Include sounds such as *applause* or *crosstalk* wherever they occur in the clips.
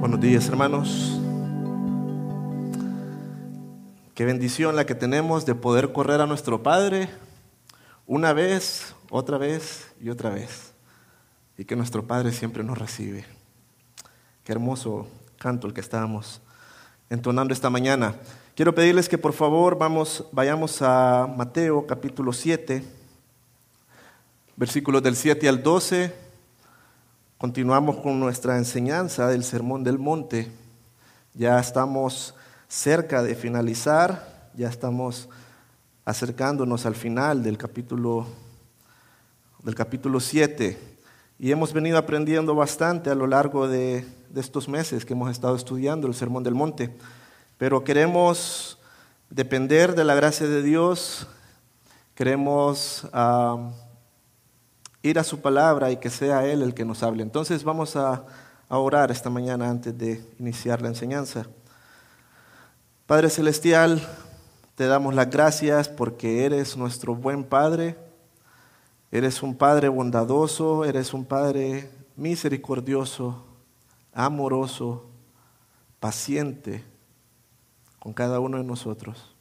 Buenos días, hermanos. Qué bendición la que tenemos de poder correr a nuestro Padre una vez, otra vez y otra vez. Y que nuestro Padre siempre nos recibe. Qué hermoso canto el que estábamos entonando esta mañana. Quiero pedirles que por favor vamos, vayamos a Mateo capítulo 7, versículos del 7 al 12. Continuamos con nuestra enseñanza del Sermón del Monte. Ya estamos cerca de finalizar, ya estamos acercándonos al final del capítulo del capítulo 7 y hemos venido aprendiendo bastante a lo largo de, de estos meses que hemos estado estudiando el Sermón del Monte. Pero queremos depender de la gracia de Dios, queremos uh, ir a su palabra y que sea Él el que nos hable. Entonces vamos a, a orar esta mañana antes de iniciar la enseñanza. Padre Celestial, te damos las gracias porque eres nuestro buen Padre, eres un Padre bondadoso, eres un Padre misericordioso, amoroso, paciente con cada uno de nosotros.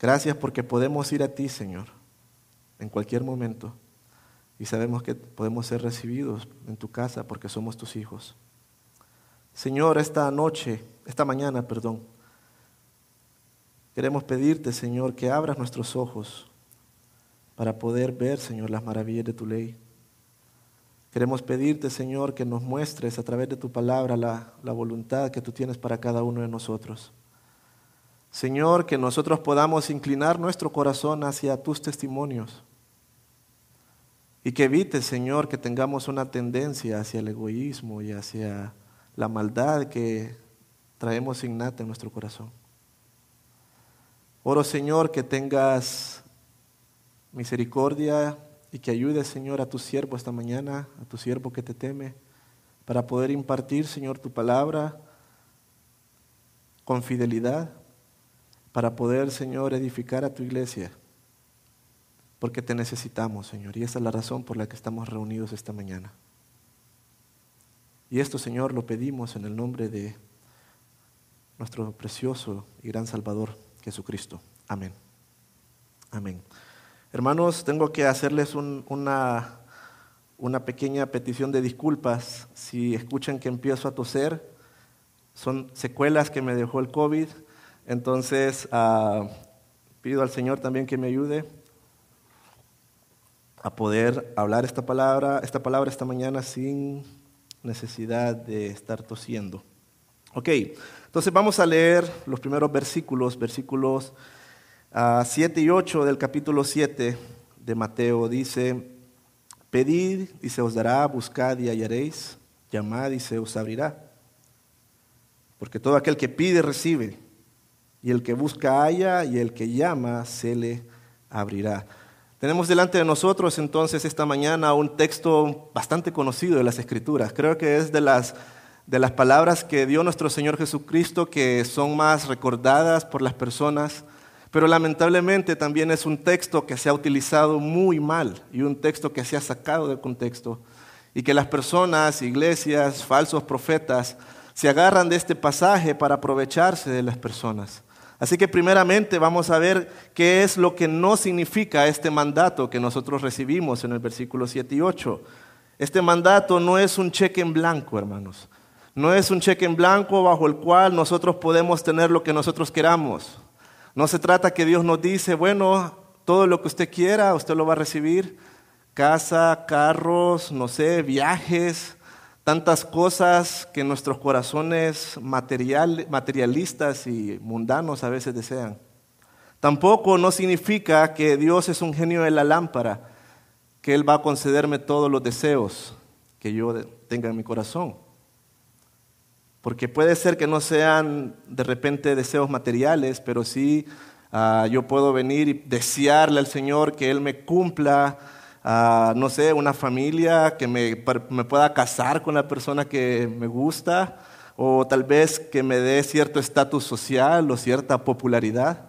Gracias porque podemos ir a ti, Señor, en cualquier momento. Y sabemos que podemos ser recibidos en tu casa porque somos tus hijos. Señor, esta noche, esta mañana, perdón, queremos pedirte, Señor, que abras nuestros ojos para poder ver, Señor, las maravillas de tu ley. Queremos pedirte, Señor, que nos muestres a través de tu palabra la, la voluntad que tú tienes para cada uno de nosotros. Señor, que nosotros podamos inclinar nuestro corazón hacia tus testimonios. Y que evite, Señor, que tengamos una tendencia hacia el egoísmo y hacia la maldad que traemos innata en nuestro corazón. Oro, Señor, que tengas misericordia y que ayudes, Señor, a tu siervo esta mañana, a tu siervo que te teme, para poder impartir, Señor, tu palabra con fidelidad para poder, Señor, edificar a tu iglesia, porque te necesitamos, Señor, y esa es la razón por la que estamos reunidos esta mañana. Y esto, Señor, lo pedimos en el nombre de nuestro precioso y gran Salvador, Jesucristo. Amén. Amén. Hermanos, tengo que hacerles una, una pequeña petición de disculpas. Si escuchan que empiezo a toser, son secuelas que me dejó el COVID entonces, uh, pido al Señor también que me ayude a poder hablar esta palabra, esta palabra esta mañana sin necesidad de estar tosiendo. Ok, entonces vamos a leer los primeros versículos, versículos uh, 7 y 8 del capítulo 7 de Mateo. Dice, pedid y se os dará, buscad y hallaréis, llamad y se os abrirá. Porque todo aquel que pide recibe y el que busca halla, y el que llama se le abrirá. Tenemos delante de nosotros entonces esta mañana un texto bastante conocido de las Escrituras. Creo que es de las, de las palabras que dio nuestro Señor Jesucristo que son más recordadas por las personas, pero lamentablemente también es un texto que se ha utilizado muy mal y un texto que se ha sacado del contexto y que las personas, iglesias, falsos profetas se agarran de este pasaje para aprovecharse de las personas. Así que primeramente vamos a ver qué es lo que no significa este mandato que nosotros recibimos en el versículo 7 y 8. Este mandato no es un cheque en blanco, hermanos. No es un cheque en blanco bajo el cual nosotros podemos tener lo que nosotros queramos. No se trata que Dios nos dice, bueno, todo lo que usted quiera, usted lo va a recibir. Casa, carros, no sé, viajes, tantas cosas que nuestros corazones material, materialistas y mundanos a veces desean. Tampoco no significa que Dios es un genio de la lámpara, que Él va a concederme todos los deseos que yo tenga en mi corazón. Porque puede ser que no sean de repente deseos materiales, pero sí uh, yo puedo venir y desearle al Señor que Él me cumpla no sé, una familia que me, me pueda casar con la persona que me gusta, o tal vez que me dé cierto estatus social o cierta popularidad.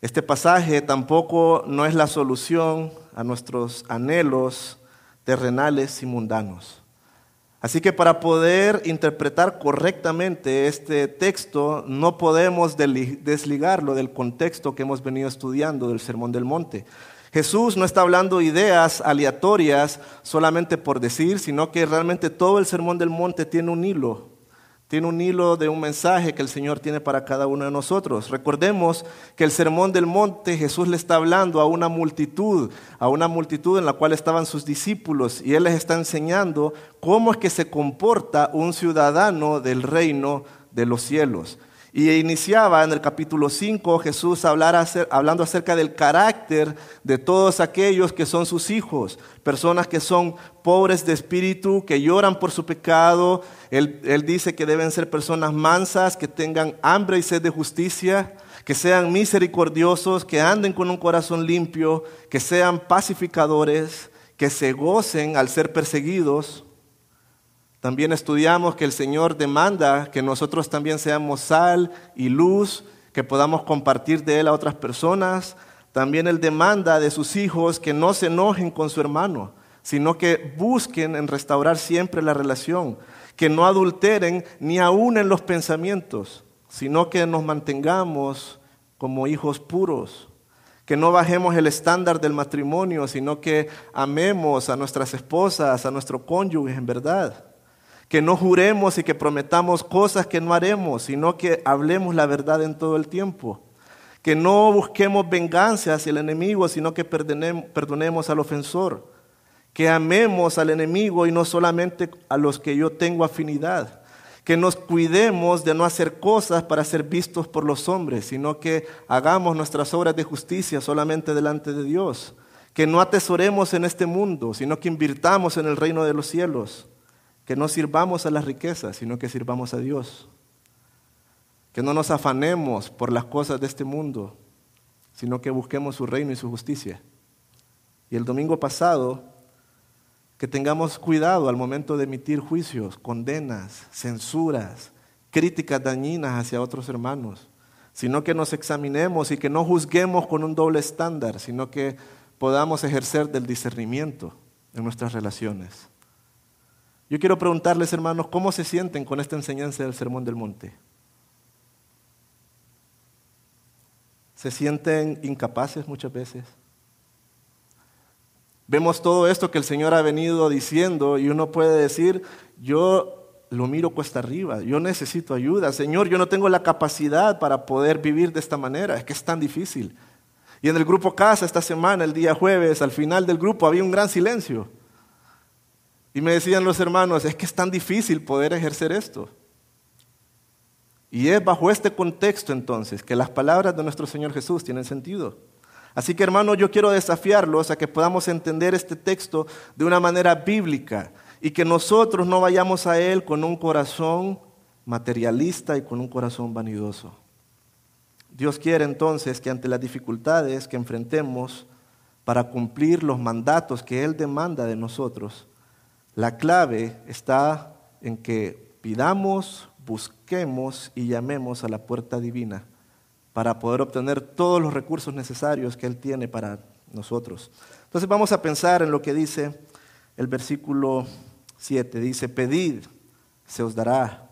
Este pasaje tampoco no es la solución a nuestros anhelos terrenales y mundanos. Así que para poder interpretar correctamente este texto, no podemos desligarlo del contexto que hemos venido estudiando del Sermón del Monte. Jesús no está hablando ideas aleatorias solamente por decir, sino que realmente todo el Sermón del Monte tiene un hilo, tiene un hilo de un mensaje que el Señor tiene para cada uno de nosotros. Recordemos que el sermón del monte Jesús le está hablando a una multitud, a una multitud en la cual estaban sus discípulos y Él les está enseñando cómo es que se comporta un ciudadano del reino de los cielos. Y iniciaba en el capítulo 5 Jesús hablando acerca del carácter de todos aquellos que son sus hijos, personas que son pobres de espíritu, que lloran por su pecado. Él dice que deben ser personas mansas, que tengan hambre y sed de justicia, que sean misericordiosos, que anden con un corazón limpio, que sean pacificadores, que se gocen al ser perseguidos también estudiamos que el Señor demanda que nosotros también seamos sal y luz, que podamos compartir de Él a otras personas. También Él demanda de sus hijos que no se enojen con su hermano, sino que busquen en restaurar siempre la relación, que no adulteren ni aún en los pensamientos, sino que nos mantengamos como hijos puros, que no bajemos el estándar del matrimonio, sino que amemos a nuestras esposas, a nuestro cónyuge en verdad que no juremos y que prometamos cosas que no haremos, sino que hablemos la verdad en todo el tiempo. Que no busquemos venganza hacia el enemigo, sino que perdonemos al ofensor. Que amemos al enemigo y no solamente a los que yo tengo afinidad. Que nos cuidemos de no hacer cosas para ser vistos por los hombres, sino que hagamos nuestras obras de justicia solamente delante de Dios. Que no atesoremos en este mundo, sino que invirtamos en el reino de los cielos que no sirvamos a las riquezas, sino que sirvamos a Dios. Que no nos afanemos por las cosas de este mundo, sino que busquemos su reino y su justicia. Y el domingo pasado, que tengamos cuidado al momento de emitir juicios, condenas, censuras, críticas dañinas hacia otros hermanos, sino que nos examinemos y que no juzguemos con un doble estándar, sino que podamos ejercer del discernimiento en nuestras relaciones. Yo quiero preguntarles, hermanos, ¿cómo se sienten con esta enseñanza del Sermón del Monte? ¿Se sienten incapaces muchas veces? Vemos todo esto que el Señor ha venido diciendo y uno puede decir, yo lo miro cuesta arriba, yo necesito ayuda. Señor, yo no tengo la capacidad para poder vivir de esta manera, es que es tan difícil. Y en el grupo Casa esta semana, el día jueves, al final del grupo había un gran silencio. Y me decían los hermanos, es que es tan difícil poder ejercer esto. Y es bajo este contexto entonces que las palabras de nuestro Señor Jesús tienen sentido. Así que hermanos, yo quiero desafiarlos a que podamos entender este texto de una manera bíblica y que nosotros no vayamos a Él con un corazón materialista y con un corazón vanidoso. Dios quiere entonces que ante las dificultades que enfrentemos para cumplir los mandatos que Él demanda de nosotros, la clave está en que pidamos, busquemos y llamemos a la puerta divina para poder obtener todos los recursos necesarios que Él tiene para nosotros. Entonces vamos a pensar en lo que dice el versículo 7. Dice, pedid, se os dará,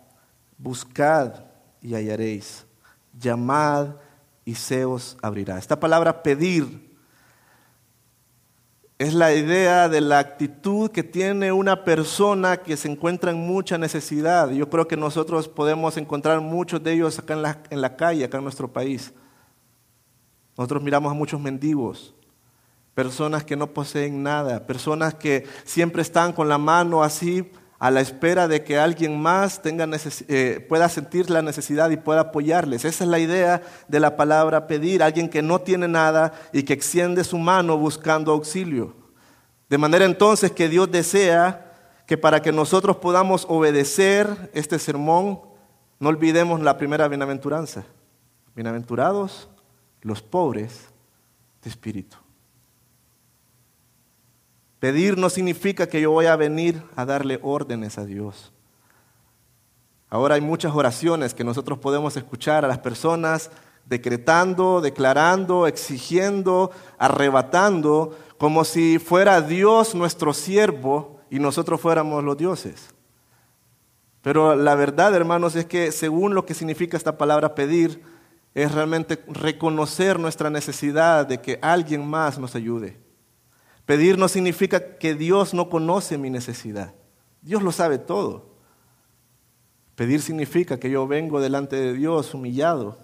buscad y hallaréis, llamad y se os abrirá. Esta palabra pedir es la idea de la actitud que tiene una persona que se encuentra en mucha necesidad. Yo creo que nosotros podemos encontrar muchos de ellos acá en la, en la calle, acá en nuestro país. Nosotros miramos a muchos mendigos, personas que no poseen nada, personas que siempre están con la mano así a la espera de que alguien más tenga eh, pueda sentir la necesidad y pueda apoyarles. Esa es la idea de la palabra pedir, alguien que no tiene nada y que extiende su mano buscando auxilio. De manera entonces que Dios desea que para que nosotros podamos obedecer este sermón, no olvidemos la primera bienaventuranza. Bienaventurados los pobres de espíritu. Pedir no significa que yo voy a venir a darle órdenes a Dios. Ahora hay muchas oraciones que nosotros podemos escuchar a las personas decretando, declarando, exigiendo, arrebatando, como si fuera Dios nuestro siervo y nosotros fuéramos los dioses. Pero la verdad, hermanos, es que según lo que significa esta palabra pedir, es realmente reconocer nuestra necesidad de que alguien más nos ayude. Pedir no significa que Dios no conoce mi necesidad. Dios lo sabe todo. Pedir significa que yo vengo delante de Dios humillado,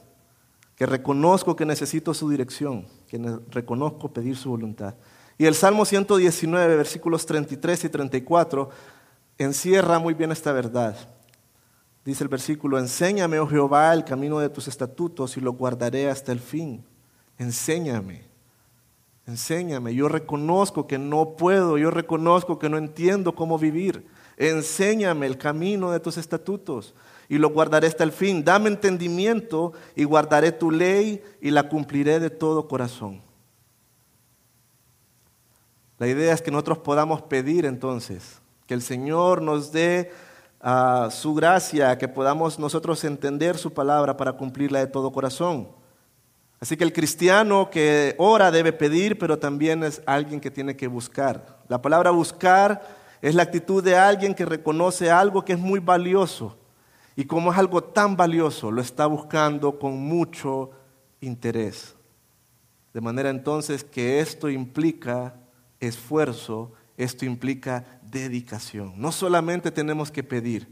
que reconozco que necesito su dirección, que reconozco pedir su voluntad. Y el Salmo 119, versículos 33 y 34, encierra muy bien esta verdad. Dice el versículo, enséñame, oh Jehová, el camino de tus estatutos y lo guardaré hasta el fin. Enséñame, enséñame. Yo reconozco que no puedo, yo reconozco que no entiendo cómo vivir. Enséñame el camino de tus estatutos y lo guardaré hasta el fin. Dame entendimiento y guardaré tu ley y la cumpliré de todo corazón. La idea es que nosotros podamos pedir entonces que el Señor nos dé ah, su gracia, que podamos nosotros entender su palabra para cumplirla de todo corazón. Así que el cristiano que ora debe pedir, pero también es alguien que tiene que buscar. La palabra buscar es la actitud de alguien que reconoce algo que es muy valioso y como es algo tan valioso, lo está buscando con mucho interés. De manera entonces que esto implica esfuerzo, esto implica dedicación. No solamente tenemos que pedir,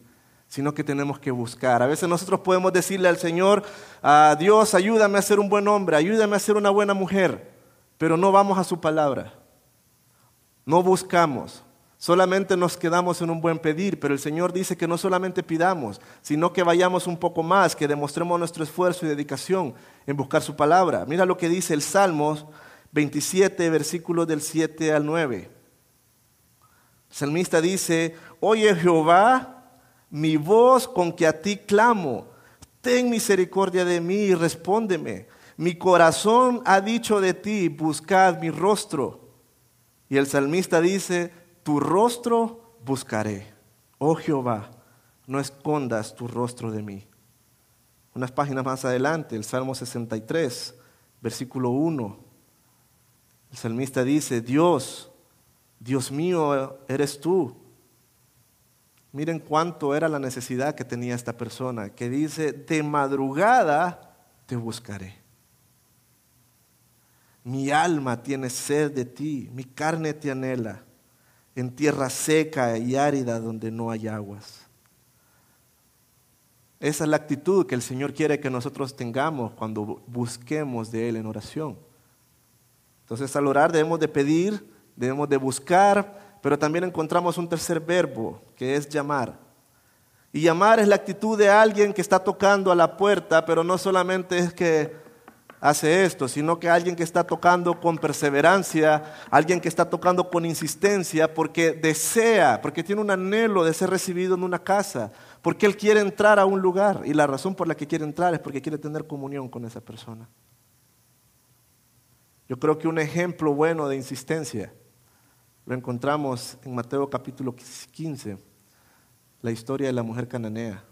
sino que tenemos que buscar. A veces nosotros podemos decirle al Señor, a Dios, ayúdame a ser un buen hombre, ayúdame a ser una buena mujer, pero no vamos a su palabra. No buscamos. Solamente nos quedamos en un buen pedir, pero el Señor dice que no solamente pidamos, sino que vayamos un poco más, que demostremos nuestro esfuerzo y dedicación en buscar su palabra. Mira lo que dice el Salmos 27, versículos del 7 al 9. El salmista dice, oye Jehová, mi voz con que a ti clamo, ten misericordia de mí y respóndeme. Mi corazón ha dicho de ti, buscad mi rostro. Y el salmista dice, tu rostro buscaré. Oh Jehová, no escondas tu rostro de mí. Unas páginas más adelante, el Salmo 63, versículo 1. El salmista dice, Dios, Dios mío, eres tú. Miren cuánto era la necesidad que tenía esta persona, que dice, de madrugada te buscaré. Mi alma tiene sed de ti, mi carne te anhela, en tierra seca y árida donde no hay aguas. Esa es la actitud que el Señor quiere que nosotros tengamos cuando busquemos de Él en oración. Entonces al orar debemos de pedir, debemos de buscar, pero también encontramos un tercer verbo, que es llamar. Y llamar es la actitud de alguien que está tocando a la puerta, pero no solamente es que hace esto, sino que alguien que está tocando con perseverancia, alguien que está tocando con insistencia, porque desea, porque tiene un anhelo de ser recibido en una casa, porque él quiere entrar a un lugar y la razón por la que quiere entrar es porque quiere tener comunión con esa persona. Yo creo que un ejemplo bueno de insistencia lo encontramos en Mateo capítulo 15, la historia de la mujer cananea.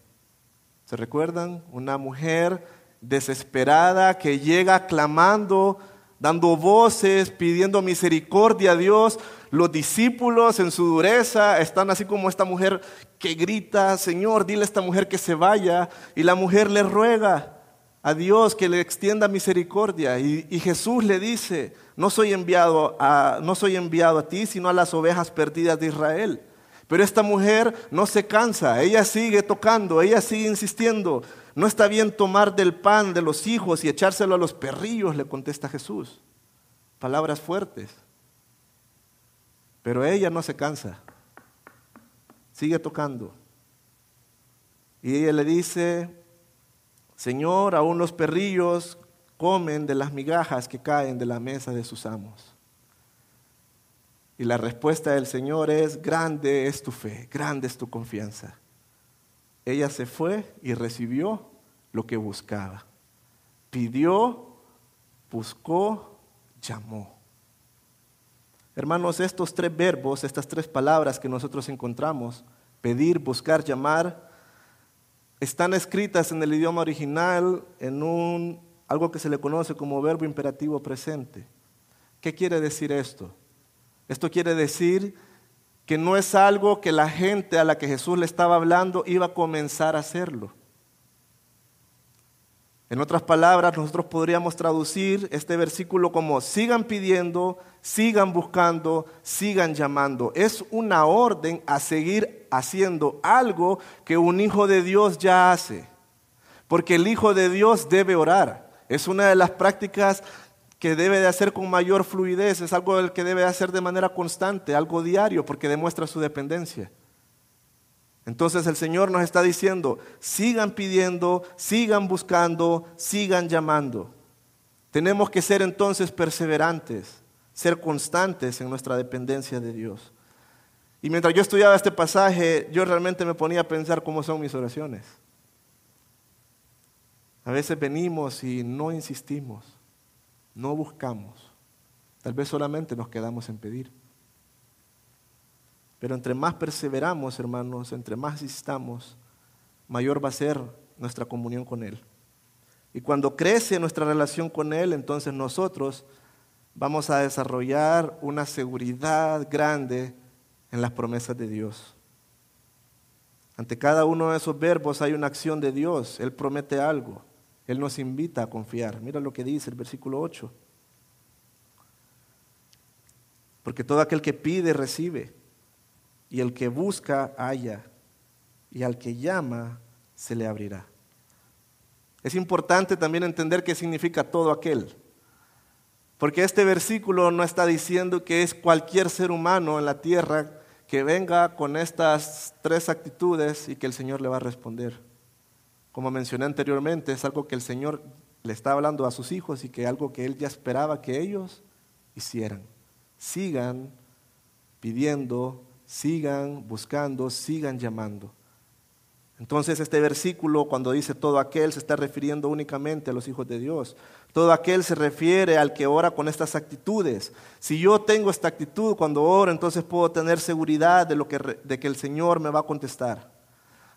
¿Se recuerdan? Una mujer desesperada que llega clamando, dando voces, pidiendo misericordia a Dios. Los discípulos en su dureza están así como esta mujer que grita, Señor, dile a esta mujer que se vaya. Y la mujer le ruega, a Dios que le extienda misericordia. Y, Jesús le dice, no soy, enviado a, no soy enviado a ti, sino a las ovejas perdidas de Israel. Pero esta mujer no se cansa, ella sigue tocando, ella sigue insistiendo. No está bien tomar del pan de los hijos y echárselo a los perrillos, le contesta Jesús. Palabras fuertes. Pero ella no se cansa, sigue tocando. Y ella le dice, Señor, aún los perrillos comen de las migajas que caen de la mesa de sus amos. Y la respuesta del Señor es, grande es tu fe, grande es tu confianza. Ella se fue y recibió lo que buscaba. Pidió, buscó, llamó. Hermanos, estos tres verbos, estas tres palabras que nosotros encontramos, pedir, buscar, llamar, están escritas en el idioma original en un, algo que se le conoce como verbo imperativo presente. ¿Qué quiere decir esto? Esto quiere decir que no es algo que la gente a la que Jesús le estaba hablando iba a comenzar a hacerlo. En otras palabras, nosotros podríamos traducir este versículo como sigan pidiendo, sigan buscando, sigan llamando. Es una orden a seguir haciendo algo que un hijo de Dios ya hace. Porque el hijo de Dios debe orar. Es una de las prácticas que debe de hacer con mayor fluidez, es algo que debe de hacer de manera constante, algo diario, porque demuestra su dependencia. Entonces el Señor nos está diciendo, sigan pidiendo, sigan buscando, sigan llamando. Tenemos que ser entonces perseverantes, ser constantes en nuestra dependencia de Dios. Y mientras yo estudiaba este pasaje, yo realmente me ponía a pensar cómo son mis oraciones. A veces venimos y no insistimos, no buscamos. Tal vez solamente nos quedamos en pedir. Pero entre más perseveramos, hermanos, entre más insistamos, mayor va a ser nuestra comunión con Él. Y cuando crece nuestra relación con Él, entonces nosotros vamos a desarrollar una seguridad grande en las promesas de Dios. Ante cada uno de esos verbos hay una acción de Dios. Él promete algo. Él nos invita a confiar. Mira lo que dice el versículo 8. Porque todo aquel que pide, recibe y el que busca halla, y al que llama se le abrirá. Es importante también entender qué significa todo aquel, porque este versículo no está diciendo que es cualquier ser humano en la tierra que venga con estas tres actitudes y que el Señor le va a responder. Como mencioné anteriormente, es algo que el Señor le está hablando a sus hijos y que algo que Él ya esperaba que ellos hicieran. Sigan pidiendo sigan buscando, sigan llamando. Entonces este versículo cuando dice todo aquel se está refiriendo únicamente a los hijos de Dios. Todo aquel se refiere al que ora con estas actitudes. Si yo tengo esta actitud cuando oro, entonces puedo tener seguridad de, lo que, de que el Señor me va a contestar.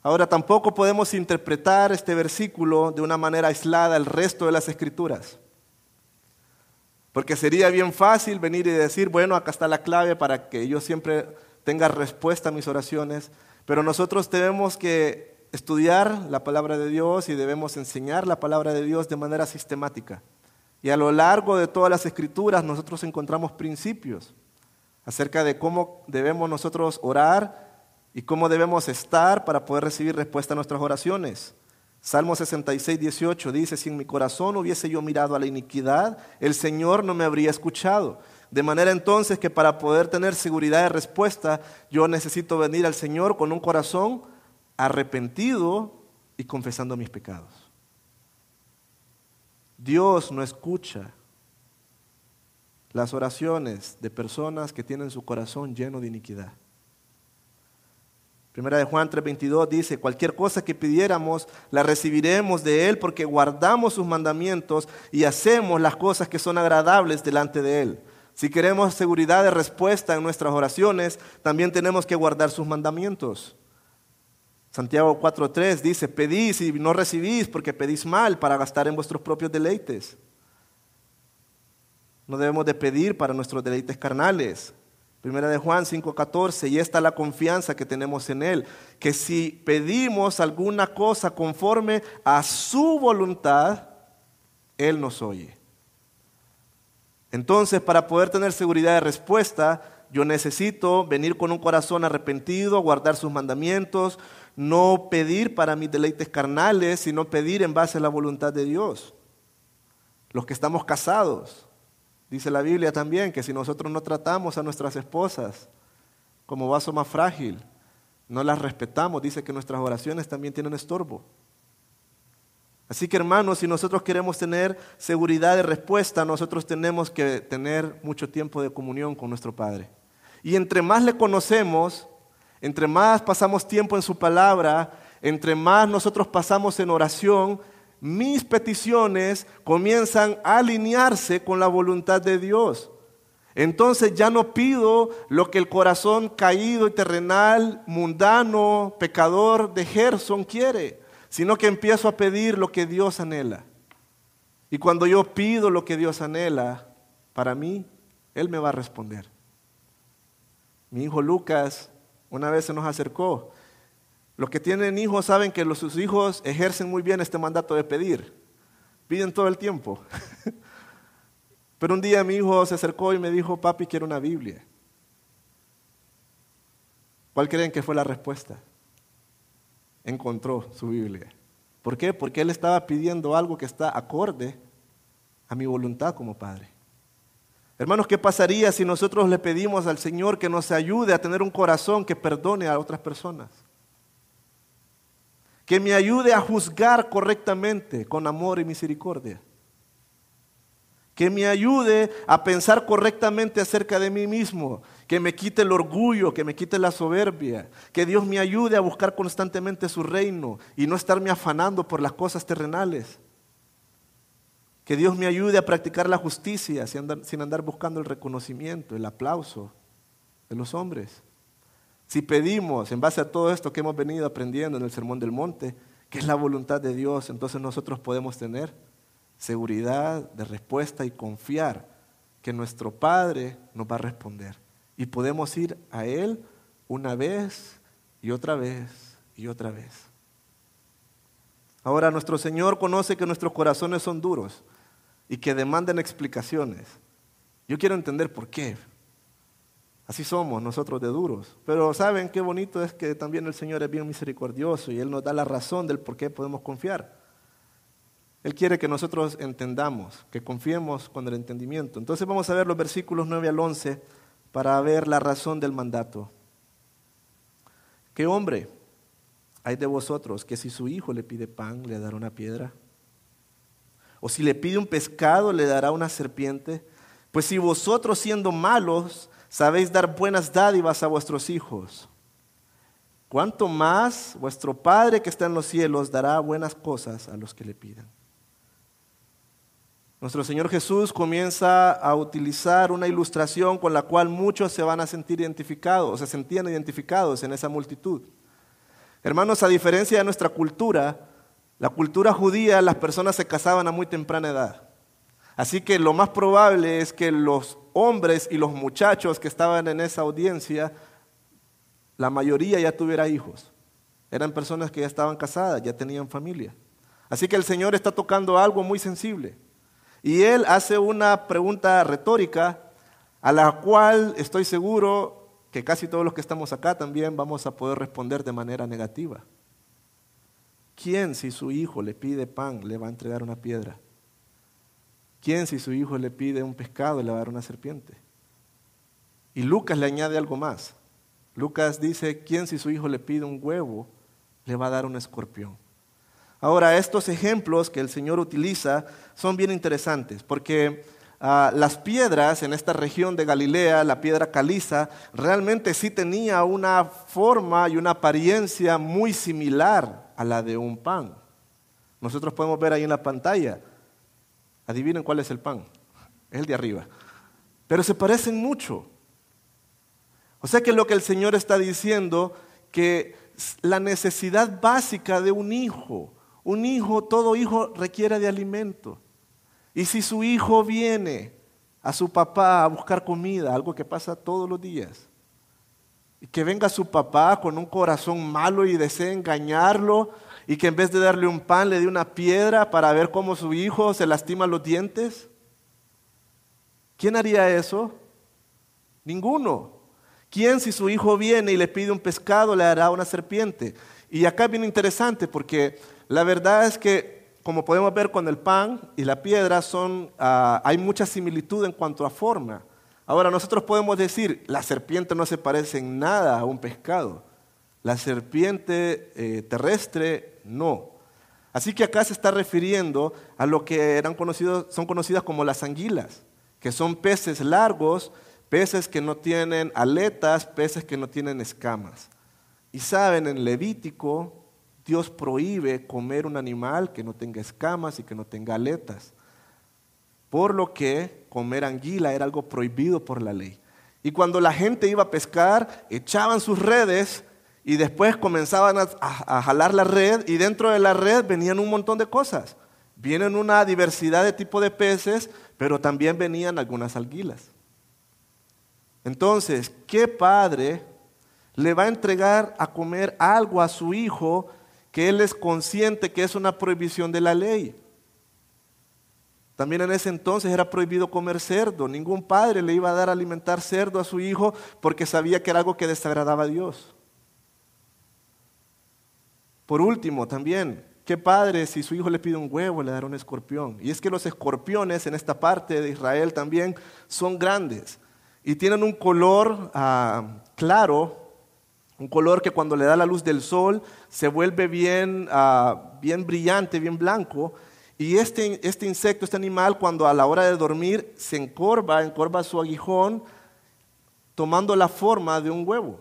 Ahora tampoco podemos interpretar este versículo de una manera aislada el resto de las escrituras. Porque sería bien fácil venir y decir, bueno, acá está la clave para que yo siempre tenga respuesta a mis oraciones, pero nosotros tenemos que estudiar la palabra de Dios y debemos enseñar la palabra de Dios de manera sistemática. Y a lo largo de todas las escrituras nosotros encontramos principios acerca de cómo debemos nosotros orar y cómo debemos estar para poder recibir respuesta a nuestras oraciones. Salmo 66, 18 dice, si en mi corazón hubiese yo mirado a la iniquidad, el Señor no me habría escuchado. De manera entonces que para poder tener seguridad de respuesta, yo necesito venir al Señor con un corazón arrepentido y confesando mis pecados. Dios no escucha las oraciones de personas que tienen su corazón lleno de iniquidad. Primera de Juan 3:22 dice, cualquier cosa que pidiéramos la recibiremos de Él porque guardamos sus mandamientos y hacemos las cosas que son agradables delante de Él. Si queremos seguridad de respuesta en nuestras oraciones, también tenemos que guardar sus mandamientos. Santiago 4.3 dice, pedís y no recibís porque pedís mal para gastar en vuestros propios deleites. No debemos de pedir para nuestros deleites carnales. Primera de Juan 5:14, y esta es la confianza que tenemos en Él, que si pedimos alguna cosa conforme a su voluntad, Él nos oye. Entonces, para poder tener seguridad de respuesta, yo necesito venir con un corazón arrepentido, guardar sus mandamientos, no pedir para mis deleites carnales, sino pedir en base a la voluntad de Dios. Los que estamos casados, dice la Biblia también, que si nosotros no tratamos a nuestras esposas como vaso más frágil, no las respetamos, dice que nuestras oraciones también tienen estorbo. Así que hermanos, si nosotros queremos tener seguridad de respuesta, nosotros tenemos que tener mucho tiempo de comunión con nuestro Padre. Y entre más le conocemos, entre más pasamos tiempo en su palabra, entre más nosotros pasamos en oración, mis peticiones comienzan a alinearse con la voluntad de Dios. Entonces ya no pido lo que el corazón caído y terrenal, mundano, pecador de Gerson quiere sino que empiezo a pedir lo que Dios anhela. Y cuando yo pido lo que Dios anhela para mí, Él me va a responder. Mi hijo Lucas una vez se nos acercó. Los que tienen hijos saben que sus hijos ejercen muy bien este mandato de pedir. Piden todo el tiempo. *laughs* Pero un día mi hijo se acercó y me dijo, papi, quiero una Biblia. ¿Cuál creen que fue la respuesta? Encontró su Biblia. ¿Por qué? Porque él estaba pidiendo algo que está acorde a mi voluntad como padre. Hermanos, ¿qué pasaría si nosotros le pedimos al Señor que nos ayude a tener un corazón que perdone a otras personas? Que me ayude a juzgar correctamente con amor y misericordia que me ayude a pensar correctamente acerca de mí mismo, que me quite el orgullo, que me quite la soberbia, que Dios me ayude a buscar constantemente su reino y no estarme afanando por las cosas terrenales. Que Dios me ayude a practicar la justicia sin andar, buscando el reconocimiento, el aplauso de los hombres. Si pedimos, en base a todo esto que hemos venido aprendiendo en el Sermón del Monte, que es la voluntad de Dios, entonces nosotros podemos tener seguridad de respuesta y confiar que nuestro Padre nos va a responder. Y podemos ir a Él una vez y otra vez y otra vez. Ahora nuestro Señor conoce que nuestros corazones son duros y que demandan explicaciones. Yo quiero entender por qué. Así somos nosotros de duros. Pero saben qué bonito es que también el Señor es bien misericordioso y Él nos da la razón del por qué podemos confiar. Él quiere que nosotros entendamos, que confiemos con el entendimiento. Entonces vamos a ver los versículos 9 al 11 para ver la razón del mandato. ¿Qué hombre hay de vosotros que si su hijo le pide pan, le dará una piedra? ¿O si le pide un pescado, le dará una serpiente? Pues si vosotros siendo malos sabéis dar buenas dádivas a vuestros hijos, ¿cuánto más vuestro Padre que está en los cielos dará buenas cosas a los que le pidan? Nuestro Señor Jesús comienza a utilizar una ilustración con la cual muchos se van a sentir identificados, o se sentían identificados en esa multitud. Hermanos, a diferencia de nuestra cultura, la cultura judía, las personas se casaban a muy temprana edad. Así que lo más probable es que los hombres y los muchachos que estaban en esa audiencia, la mayoría ya tuviera hijos. Eran personas que ya estaban casadas, ya tenían familia. Así que el Señor está tocando algo muy sensible. Y él hace una pregunta retórica a la cual estoy seguro que casi todos los que estamos acá también vamos a poder responder de manera negativa. ¿Quién si su hijo le pide pan le va a entregar una piedra? ¿Quién si su hijo le pide un pescado le va a dar una serpiente? Y Lucas le añade algo más. Lucas dice, ¿quién si su hijo le pide un huevo le va a dar un escorpión? Ahora, estos ejemplos que el Señor utiliza son bien interesantes porque ah, las piedras en esta región de Galilea, la piedra caliza, realmente sí tenía una forma y una apariencia muy similar a la de un pan. Nosotros podemos ver ahí en la pantalla. Adivinen cuál es el pan. Es el de arriba. Pero se parecen mucho. O sea que lo que el Señor está diciendo, que la necesidad básica de un hijo, un hijo, todo hijo requiere de alimento. Y si su hijo viene a su papá a buscar comida, algo que pasa todos los días, y que venga su papá con un corazón malo y desee engañarlo, y que en vez de darle un pan le dé una piedra para ver cómo su hijo se lastima los dientes, ¿quién haría eso? Ninguno. ¿Quién si su hijo viene y le pide un pescado le hará una serpiente? Y acá bien interesante porque la verdad es que, como podemos ver con el pan y la piedra, son, ah, hay mucha similitud en cuanto a forma. Ahora, nosotros podemos decir, la serpiente no se parece en nada a un pescado. La serpiente eh, terrestre, no. Así que acá se está refiriendo a lo que eran conocidos, son conocidas como las anguilas, que son peces largos, peces que no tienen aletas, peces que no tienen escamas. Y saben, en Levítico Dios prohíbe comer un animal que no tenga escamas y que no tenga aletas. Por lo que comer anguila era algo prohibido por la ley. Y cuando la gente iba a pescar, echaban sus redes y después comenzaban a, jalar la red y dentro de la red venían un montón de cosas. Vienen una diversidad de tipos de peces, pero también venían algunas anguilas. Entonces, ¿qué padre le va a entregar a comer algo a su hijo que él es consciente que es una prohibición de la ley? También en ese entonces era prohibido comer cerdo. Ningún padre le iba a dar a alimentar cerdo a su hijo porque sabía que era algo que desagradaba a Dios. Por último, también, ¿qué padre si su hijo le pide un huevo le dará un escorpión? Y es que los escorpiones en esta parte de Israel también son grandes y tienen un color ah, claro, un color que cuando le da la luz del sol se vuelve bien, ah, bien brillante, bien blanco. Y este, este insecto, este animal, cuando a la hora de dormir se encorva, encorva su aguijón, tomando la forma de un huevo.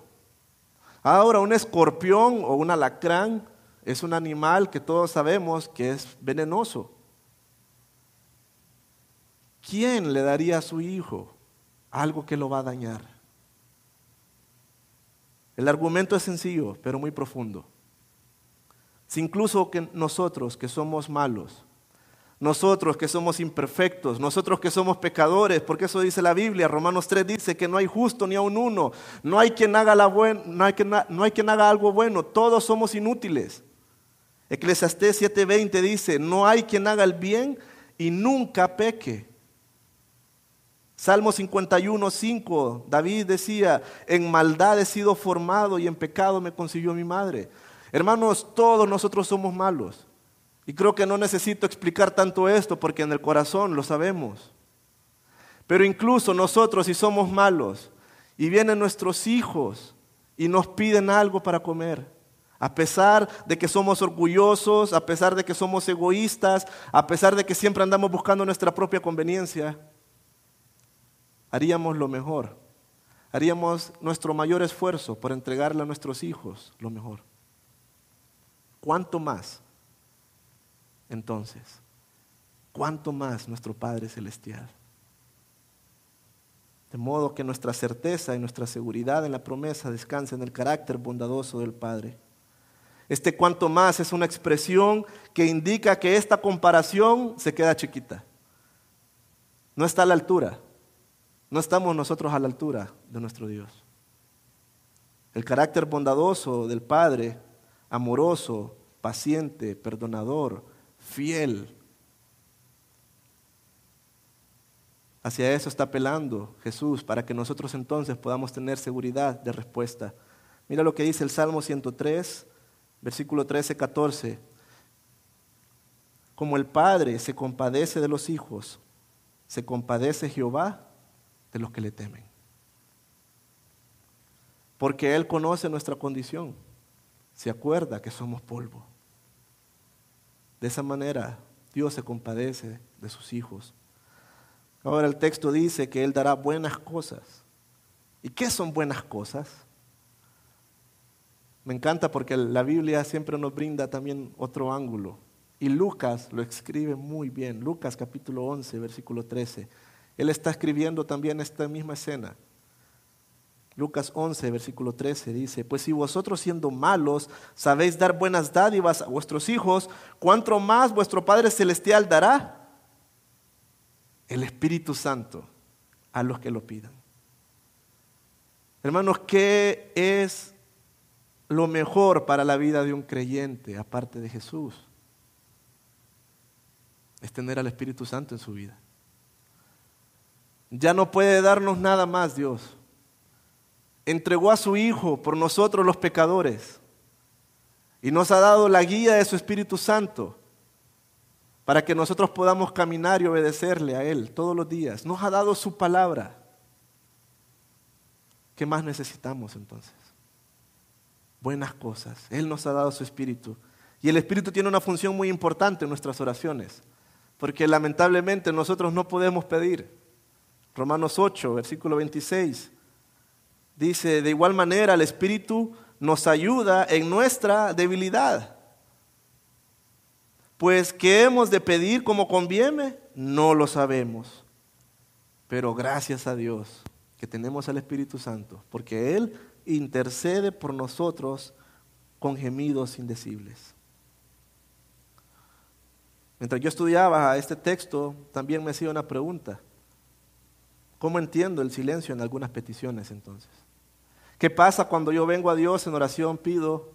Ahora, un escorpión o un alacrán es un animal que todos sabemos que es venenoso. ¿Quién le daría a su hijo algo que lo va a dañar? El argumento es sencillo, pero muy profundo. Si incluso que nosotros que somos malos, nosotros que somos imperfectos, nosotros que somos pecadores, porque eso dice la Biblia, Romanos 3 dice que no hay justo ni aun uno, no hay quien haga, la no hay no hay quien haga algo bueno, todos somos inútiles. Eclesiastés 7:20 dice, no hay quien haga el bien y nunca peque. Salmo 51:5, David decía, en maldad he sido formado y en pecado me consiguió mi madre. Hermanos, todos nosotros somos malos. Y creo que no necesito explicar tanto esto porque en el corazón lo sabemos. Pero incluso nosotros si somos malos y vienen nuestros hijos y nos piden algo para comer, a pesar de que somos orgullosos, a pesar de que somos egoístas, a pesar de que siempre andamos buscando nuestra propia conveniencia, haríamos lo mejor. Haríamos nuestro mayor esfuerzo por entregarle a nuestros hijos lo mejor. ¿Cuánto más? Entonces, ¿cuánto más nuestro Padre Celestial? De modo que nuestra certeza y nuestra seguridad en la promesa descansa en el carácter bondadoso del Padre. Este cuanto más es una expresión que indica que esta comparación se queda chiquita. No está a la altura. No estamos nosotros a la altura de nuestro Dios. El carácter bondadoso del Padre, amoroso, paciente, perdonador, fiel. Hacia eso está apelando Jesús para que nosotros entonces podamos tener seguridad de respuesta. Mira lo que dice el Salmo 103, versículo 13, 14. Como el Padre se compadece de los hijos, se compadece Jehová de los que le temen. Porque Él conoce nuestra condición, se acuerda que somos polvo. De esa manera Dios se compadece de sus hijos. Ahora el texto dice que Él dará buenas cosas. ¿Y qué son buenas cosas? Me encanta porque la Biblia siempre nos brinda también otro ángulo. Y Lucas lo escribe muy bien. Lucas capítulo 11, versículo 13. Él está escribiendo también esta misma escena. Lucas 11, versículo 13 dice, pues si vosotros siendo malos sabéis dar buenas dádivas a vuestros hijos, ¿cuánto más vuestro Padre Celestial dará? El Espíritu Santo a los que lo pidan. Hermanos, ¿qué es lo mejor para la vida de un creyente, aparte de Jesús, es tener al Espíritu Santo en su vida. Ya no puede darnos nada más Dios. Entregó a su Hijo por nosotros los pecadores y nos ha dado la guía de su Espíritu Santo para que nosotros podamos caminar y obedecerle a Él todos los días. Nos ha dado su palabra. ¿Qué más necesitamos entonces? buenas cosas. Él nos ha dado su espíritu. Y el espíritu tiene una función muy importante en nuestras oraciones, porque lamentablemente nosotros no podemos pedir. Romanos 8, versículo 26, dice, de igual manera el espíritu nos ayuda en nuestra debilidad. Pues ¿qué hemos de pedir como conviene? No lo sabemos. Pero gracias a Dios que tenemos al Espíritu Santo, porque Él intercede por nosotros con gemidos indecibles. Mientras yo estudiaba este texto, también me hacía una pregunta. ¿Cómo entiendo el silencio en algunas peticiones entonces? ¿Qué pasa cuando yo vengo a Dios en oración, pido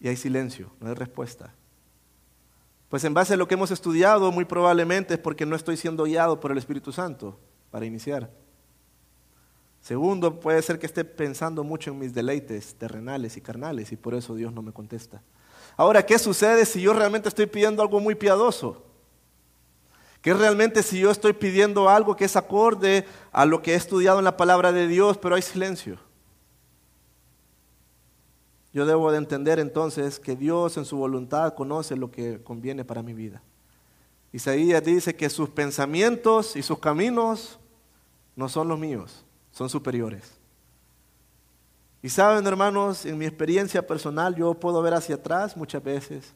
y hay silencio, no hay respuesta? Pues en base a lo que hemos estudiado, muy probablemente es porque no estoy siendo guiado por el Espíritu Santo para iniciar. Segundo, puede ser que esté pensando mucho en mis deleites terrenales y carnales y por eso Dios no me contesta. Ahora, ¿qué sucede si yo realmente estoy pidiendo algo muy piadoso? ¿Qué realmente si yo estoy pidiendo algo que es acorde a lo que he estudiado en la palabra de Dios, pero hay silencio? Yo debo de entender entonces que Dios en su voluntad conoce lo que conviene para mi vida. Isaías dice que sus pensamientos y sus caminos no son los míos, son superiores. Y saben, hermanos, en mi experiencia personal yo puedo ver hacia atrás muchas veces,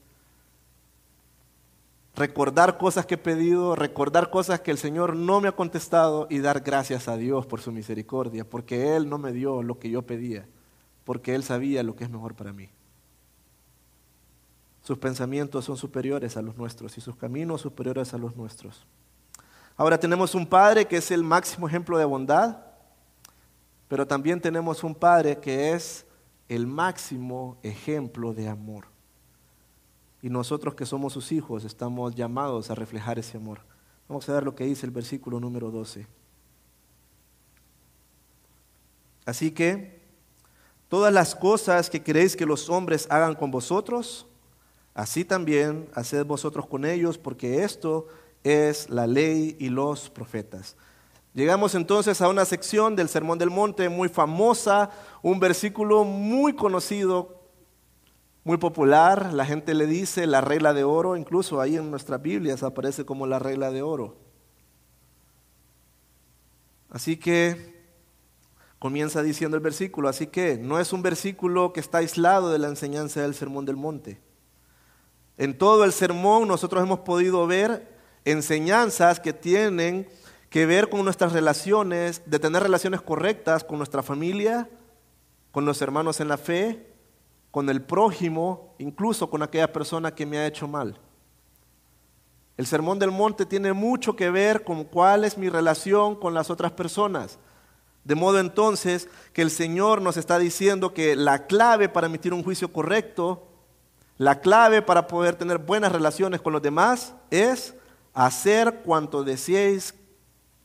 recordar cosas que he pedido, recordar cosas que el Señor no me ha contestado y dar gracias a Dios por su misericordia, porque Él no me dio lo que yo pedía porque Él sabía lo que es mejor para mí. Sus pensamientos son superiores a los nuestros y sus caminos superiores a los nuestros. Ahora tenemos un Padre que es el máximo ejemplo de bondad, pero también tenemos un Padre que es el máximo ejemplo de amor. Y nosotros que somos sus hijos estamos llamados a reflejar ese amor. Vamos a ver lo que dice el versículo número 12. Así que Todas las cosas que queréis que los hombres hagan con vosotros, así también haced vosotros con ellos, porque esto es la ley y los profetas. Llegamos entonces a una sección del Sermón del Monte muy famosa, un versículo muy conocido, muy popular. La gente le dice la regla de oro, incluso ahí en nuestras Biblias aparece como la regla de oro. Así que comienza diciendo el versículo. Así que no es un versículo que está aislado de la enseñanza del Sermón del Monte. En todo el sermón nosotros hemos podido ver enseñanzas que tienen que ver con nuestras relaciones, de tener relaciones correctas con nuestra familia, con los hermanos en la fe, con el prójimo, incluso con aquella persona que me ha hecho mal. El Sermón del Monte tiene mucho que ver con cuál es mi relación con las otras personas. De modo entonces que el Señor nos está diciendo que la clave para emitir un juicio correcto, la clave para poder tener buenas relaciones con los demás es hacer cuanto deseéis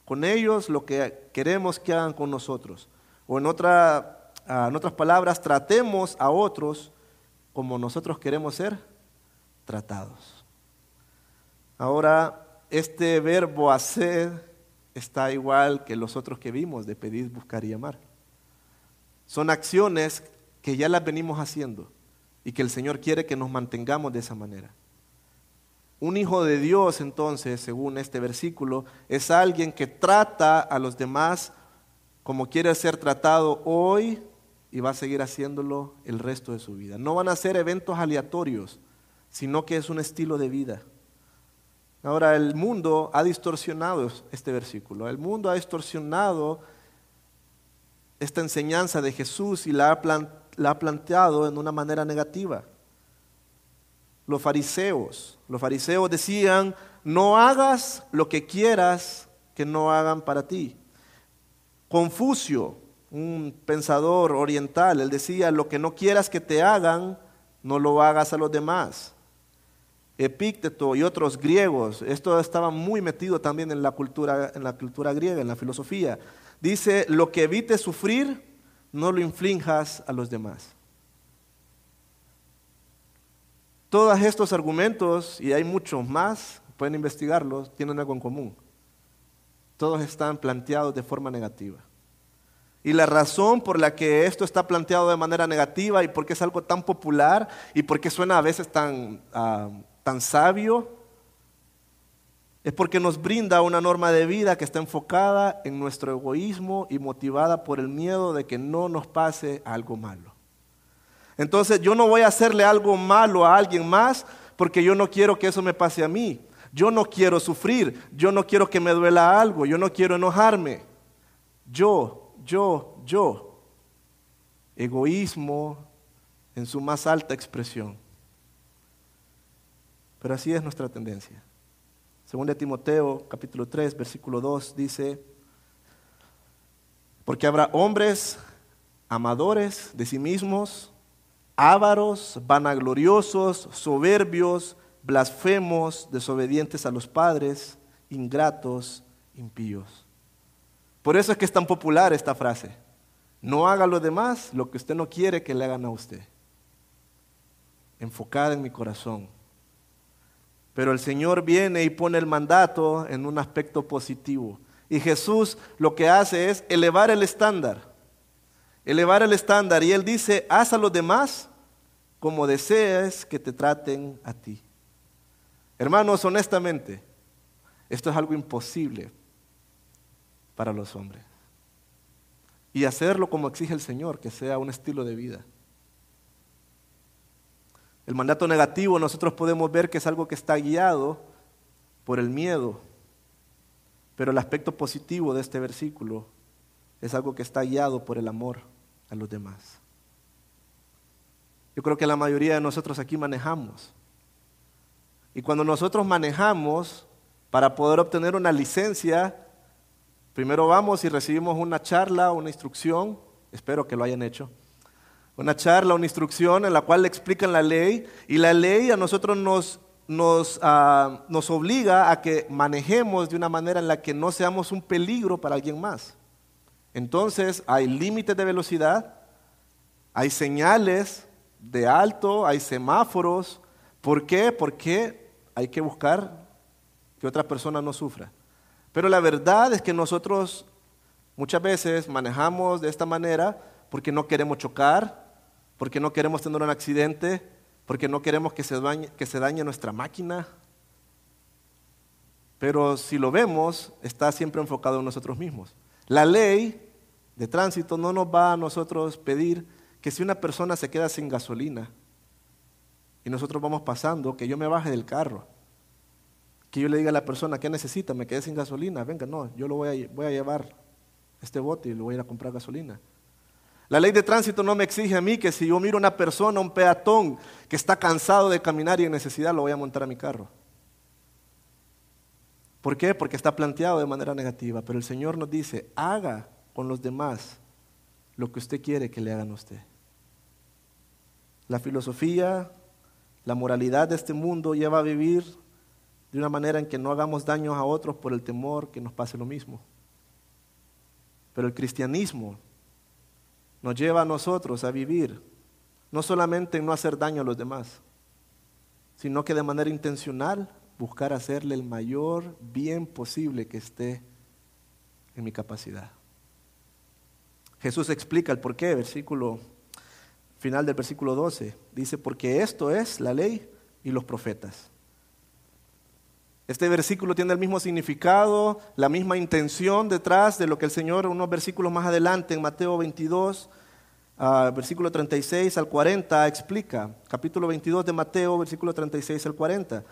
con ellos lo que queremos que hagan con nosotros. O en, otra, en otras palabras, tratemos a otros como nosotros queremos ser tratados. Ahora, este verbo hacer está igual que los otros que vimos de pedir, buscar y amar. Son acciones que ya las venimos haciendo y que el Señor quiere que nos mantengamos de esa manera. Un hijo de Dios, entonces, según este versículo, es alguien que trata a los demás como quiere ser tratado hoy y va a seguir haciéndolo el resto de su vida. No van a ser eventos aleatorios, sino que es un estilo de vida. Ahora, el mundo ha distorsionado este versículo. El mundo ha distorsionado esta enseñanza de Jesús y la ha, planteado en una manera negativa. Los fariseos, los fariseos decían, no hagas lo que quieras que no hagan para ti. Confucio, un pensador oriental, él decía, lo que no quieras que te hagan, no lo hagas a los demás. Epícteto y otros griegos, esto estaba muy metido también en la cultura, en la cultura griega, en la filosofía. Dice, lo que evites sufrir, no lo inflinjas a los demás. Todos estos argumentos, y hay muchos más, pueden investigarlos, tienen algo en común. Todos están planteados de forma negativa. Y la razón por la que esto está planteado de manera negativa y por qué es algo tan popular y por qué suena a veces tan ah, tan sabio, es porque nos brinda una norma de vida que está enfocada en nuestro egoísmo y motivada por el miedo de que no nos pase algo malo. Entonces yo no voy a hacerle algo malo a alguien más porque yo no quiero que eso me pase a mí. Yo no quiero sufrir, yo no quiero que me duela algo, yo no quiero enojarme. Yo, yo, yo. Egoísmo en su más alta expresión. Pero así es nuestra tendencia. Según de Timoteo capítulo 3, versículo 2 dice, Porque habrá hombres amadores de sí mismos, ávaros, vanagloriosos, soberbios, blasfemos, desobedientes a los padres, ingratos, impíos. Por eso es que es tan popular esta frase. No haga lo demás lo que usted no quiere que le hagan a usted. Enfocada en mi corazón. Pero el Señor viene y pone el mandato en un aspecto positivo. Y Jesús lo que hace es elevar el estándar. Elevar el estándar. Y Él dice, haz a los demás como desees que te traten a ti. Hermanos, honestamente, esto es algo imposible para los hombres. Y hacerlo como exige el Señor, que sea un estilo de vida. El mandato negativo nosotros podemos ver que es algo que está guiado por el miedo, pero el aspecto positivo de este versículo es algo que está guiado por el amor a los demás. Yo creo que la mayoría de nosotros aquí manejamos. Y cuando nosotros manejamos, para poder obtener una licencia, primero vamos y recibimos una charla, una instrucción, espero que lo hayan hecho, una charla, una instrucción en la cual le explican la ley y la ley a nosotros nos, nos, ah, nos obliga a que manejemos de una manera en la que no seamos un peligro para alguien más. Entonces hay límites de velocidad, hay señales de alto, hay semáforos. ¿Por qué? Porque hay que buscar que otra persona no sufra. Pero la verdad es que nosotros muchas veces manejamos de esta manera porque no queremos chocar, porque no queremos tener un accidente, porque no queremos que se dañe, que se dañe nuestra máquina. Pero si lo vemos, está siempre enfocado en nosotros mismos. La ley de tránsito no nos va a nosotros pedir que si una persona se queda sin gasolina y nosotros vamos pasando, que yo me baje del carro, que yo le diga a la persona, ¿qué necesita? Me quedé sin gasolina, venga, no, yo lo voy a, voy a llevar este bote y lo voy a ir a comprar gasolina. La ley de tránsito no me exige a mí que si yo miro a una persona, un peatón que está cansado de caminar y en necesidad, lo voy a montar a mi carro. ¿Por qué? Porque está planteado de manera negativa. Pero el Señor nos dice, haga con los demás lo que usted quiere que le hagan a usted. La filosofía, la moralidad de este mundo lleva a vivir de una manera en que no hagamos daño a otros por el temor que nos pase lo mismo. Pero el cristianismo nos lleva a nosotros a vivir no solamente en no hacer daño a los demás, sino que de manera intencional buscar hacerle el mayor bien posible que esté en mi capacidad. Jesús explica el porqué, versículo final del versículo 12. Dice, porque esto es la ley y los profetas. Este versículo tiene el mismo significado, la misma intención detrás de lo que el Señor, unos versículos más adelante, en Mateo 22, uh, versículo 36 al 40, explica. Capítulo 22 de Mateo, versículo 36 al 40.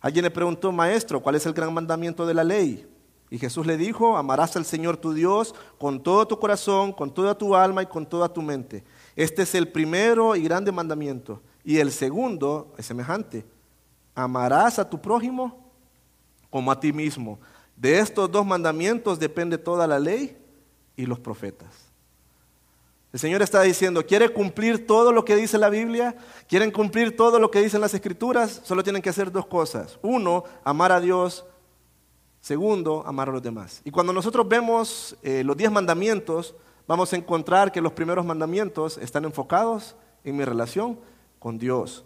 Alguien le preguntó, maestro, ¿cuál es el gran mandamiento de la ley? Y Jesús le dijo, amarás al Señor tu Dios con todo tu corazón, con toda tu alma y con toda tu mente. Este es el primero y grande mandamiento. Y el segundo es semejante. Amarás a tu prójimo como a ti mismo. De estos dos mandamientos depende toda la ley y los profetas. El Señor está diciendo, ¿quiere cumplir todo lo que dice la Biblia? ¿Quieren cumplir todo lo que dicen las Escrituras? Solo tienen que hacer dos cosas. Uno, amar a Dios. Segundo, amar a los demás. Y cuando nosotros vemos eh, los diez mandamientos, vamos a encontrar que los primeros mandamientos están enfocados en mi relación con Dios.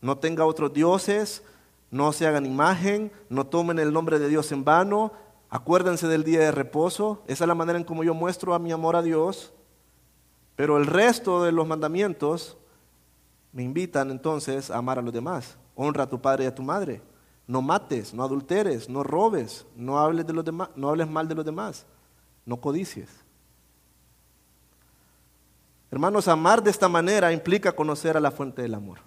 No tenga otros dioses, no se hagan imagen, no tomen el nombre de Dios en vano, acuérdense del día de reposo. Esa es la manera en como yo muestro a mi amor a Dios. Pero el resto de los mandamientos me invitan entonces a amar a los demás. Honra a tu padre y a tu madre. No mates, no adulteres, no robes, no hables, de los no hables mal de los demás, no codicies. Hermanos, amar de esta manera implica conocer a la fuente del amor.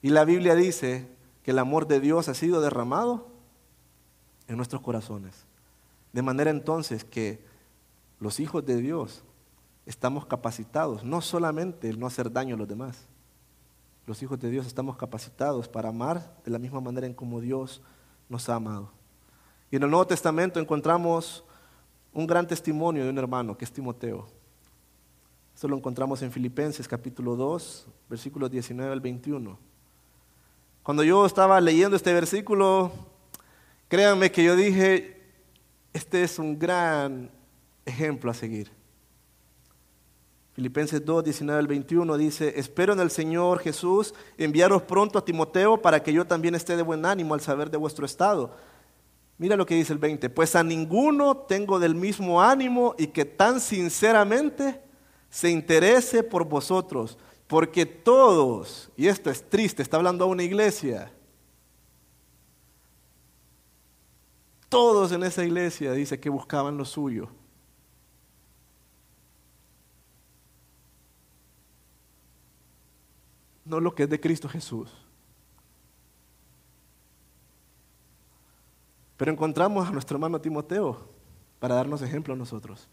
Y la Biblia dice que el amor de Dios ha sido derramado en nuestros corazones. De manera entonces que los hijos de Dios estamos capacitados, no solamente el no hacer daño a los demás, los hijos de Dios estamos capacitados para amar de la misma manera en como Dios nos ha amado. Y en el Nuevo Testamento encontramos un gran testimonio de un hermano que es Timoteo. Esto lo encontramos en Filipenses capítulo 2, versículos 19 al 21. Cuando yo estaba leyendo este versículo, créanme que yo dije, este es un gran ejemplo a seguir. Filipenses 2, 19 al 21 dice, espero en el Señor Jesús enviaros pronto a Timoteo para que yo también esté de buen ánimo al saber de vuestro estado. Mira lo que dice el 20, pues a ninguno tengo del mismo ánimo y que tan sinceramente se interese por vosotros, porque todos, y esto es triste, está hablando a una iglesia, todos en esa iglesia dice que buscaban lo suyo no lo que es de Cristo Jesús. Pero encontramos a nuestro hermano Timoteo para darnos ejemplo a nosotros.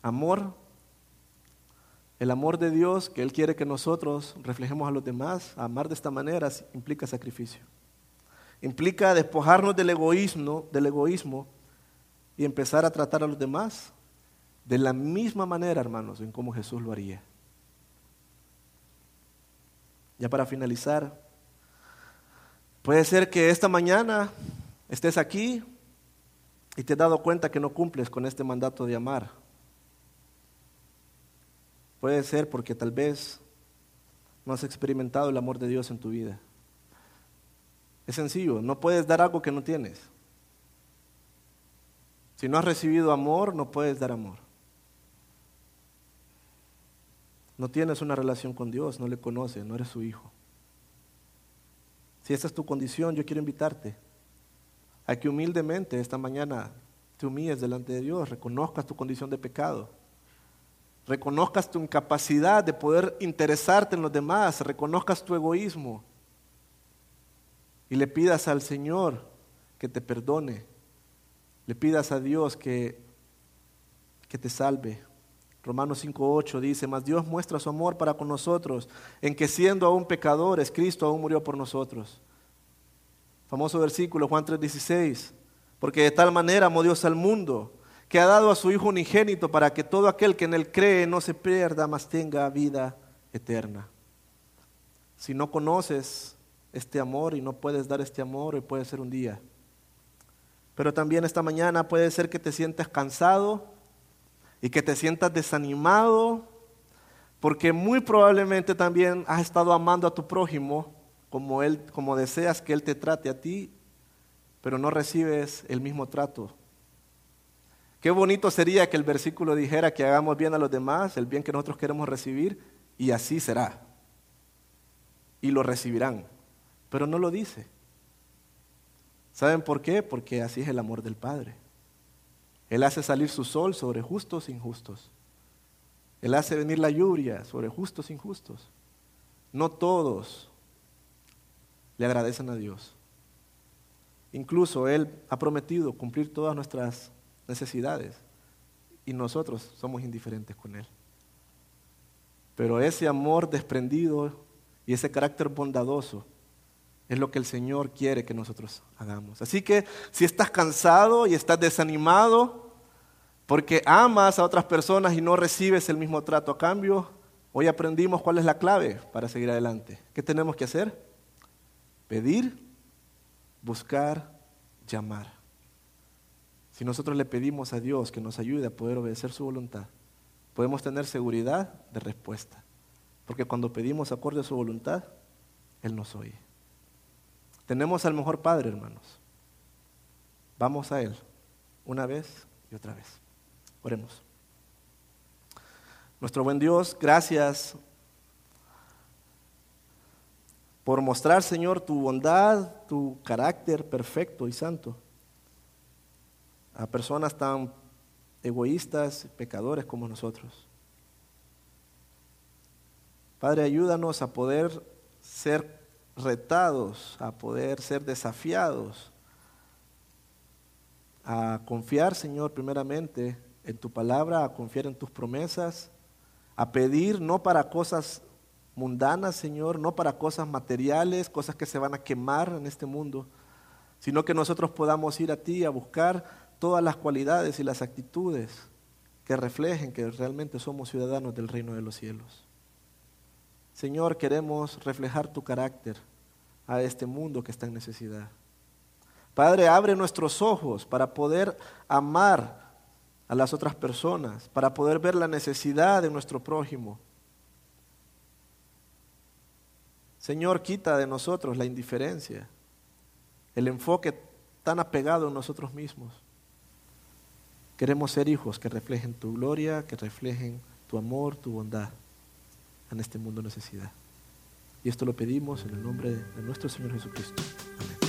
Amor, el amor de Dios que Él quiere que nosotros reflejemos a los demás, amar de esta manera implica sacrificio. Implica despojarnos del egoísmo, del egoísmo y empezar a tratar a los demás de la misma manera, hermanos, en como Jesús lo haría. Ya para finalizar, puede ser que esta mañana estés aquí y te has dado cuenta que no cumples con este mandato de amar. Puede ser porque tal vez no has experimentado el amor de Dios en tu vida. Es sencillo, no puedes dar algo que no tienes. Si no has recibido amor, no puedes dar amor. No tienes una relación con Dios, no le conoces, no eres su hijo. Si esa es tu condición, yo quiero invitarte a que humildemente esta mañana te humilles delante de Dios, reconozcas tu condición de pecado, reconozcas tu incapacidad de poder interesarte en los demás, reconozcas tu egoísmo y le pidas al Señor que te perdone, le pidas a Dios que, que te salve. Romanos 5.8 dice, mas Dios muestra su amor para con nosotros, en que siendo aún pecadores, Cristo aún murió por nosotros. Famoso versículo, Juan 3.16, porque de tal manera amó Dios al mundo, que ha dado a su Hijo unigénito para que todo aquel que en él cree no se pierda, mas tenga vida eterna. Si no conoces este amor y no puedes dar este amor, puede ser un día. Pero también esta mañana puede ser que te sientas cansado, y que te sientas desanimado, porque muy probablemente también has estado amando a tu prójimo como, él, como deseas que él te trate a ti, pero no recibes el mismo trato. Qué bonito sería que el versículo dijera que hagamos bien a los demás, el bien que nosotros queremos recibir, y así será. Y lo recibirán. Pero no lo dice. ¿Saben por qué? Porque así es el amor del Padre. Él hace salir su sol sobre justos e injustos. Él hace venir la lluvia sobre justos e injustos. No todos le agradecen a Dios. Incluso Él ha prometido cumplir todas nuestras necesidades y nosotros somos indiferentes con Él. Pero ese amor desprendido y ese carácter bondadoso es lo que el Señor quiere que nosotros hagamos. Así que si estás cansado y estás desanimado porque amas a otras personas y no recibes el mismo trato a cambio, hoy aprendimos cuál es la clave para seguir adelante. ¿Qué tenemos que hacer? Pedir, buscar, llamar. Si nosotros le pedimos a Dios que nos ayude a poder obedecer su voluntad, podemos tener seguridad de respuesta. Porque cuando pedimos acorde a su voluntad, Él nos oye. Tenemos al mejor Padre, hermanos. Vamos a Él una vez y otra vez. Oremos. Nuestro buen Dios, gracias por mostrar, Señor, tu bondad, tu carácter perfecto y santo a personas tan egoístas, pecadores como nosotros. Padre, ayúdanos a poder ser retados, a poder ser desafiados, a confiar, Señor, primeramente en tu palabra, a confiar en tus promesas, a pedir no para cosas mundanas, Señor, no para cosas materiales, cosas que se van a quemar en este mundo, sino que nosotros podamos ir a ti a buscar todas las cualidades y las actitudes que reflejen que realmente somos ciudadanos del reino de los cielos. Señor, queremos reflejar tu carácter a este mundo que está en necesidad. Padre, abre nuestros ojos para poder amar a las otras personas, para poder ver la necesidad de nuestro prójimo. Señor, quita de nosotros la indiferencia el enfoque tan apegado en nosotros mismos. Queremos ser hijos que reflejen tu gloria, que reflejen tu amor, tu bondad en este mundo de necesidad. Y esto lo pedimos en el nombre de nuestro Señor Jesucristo. Amén.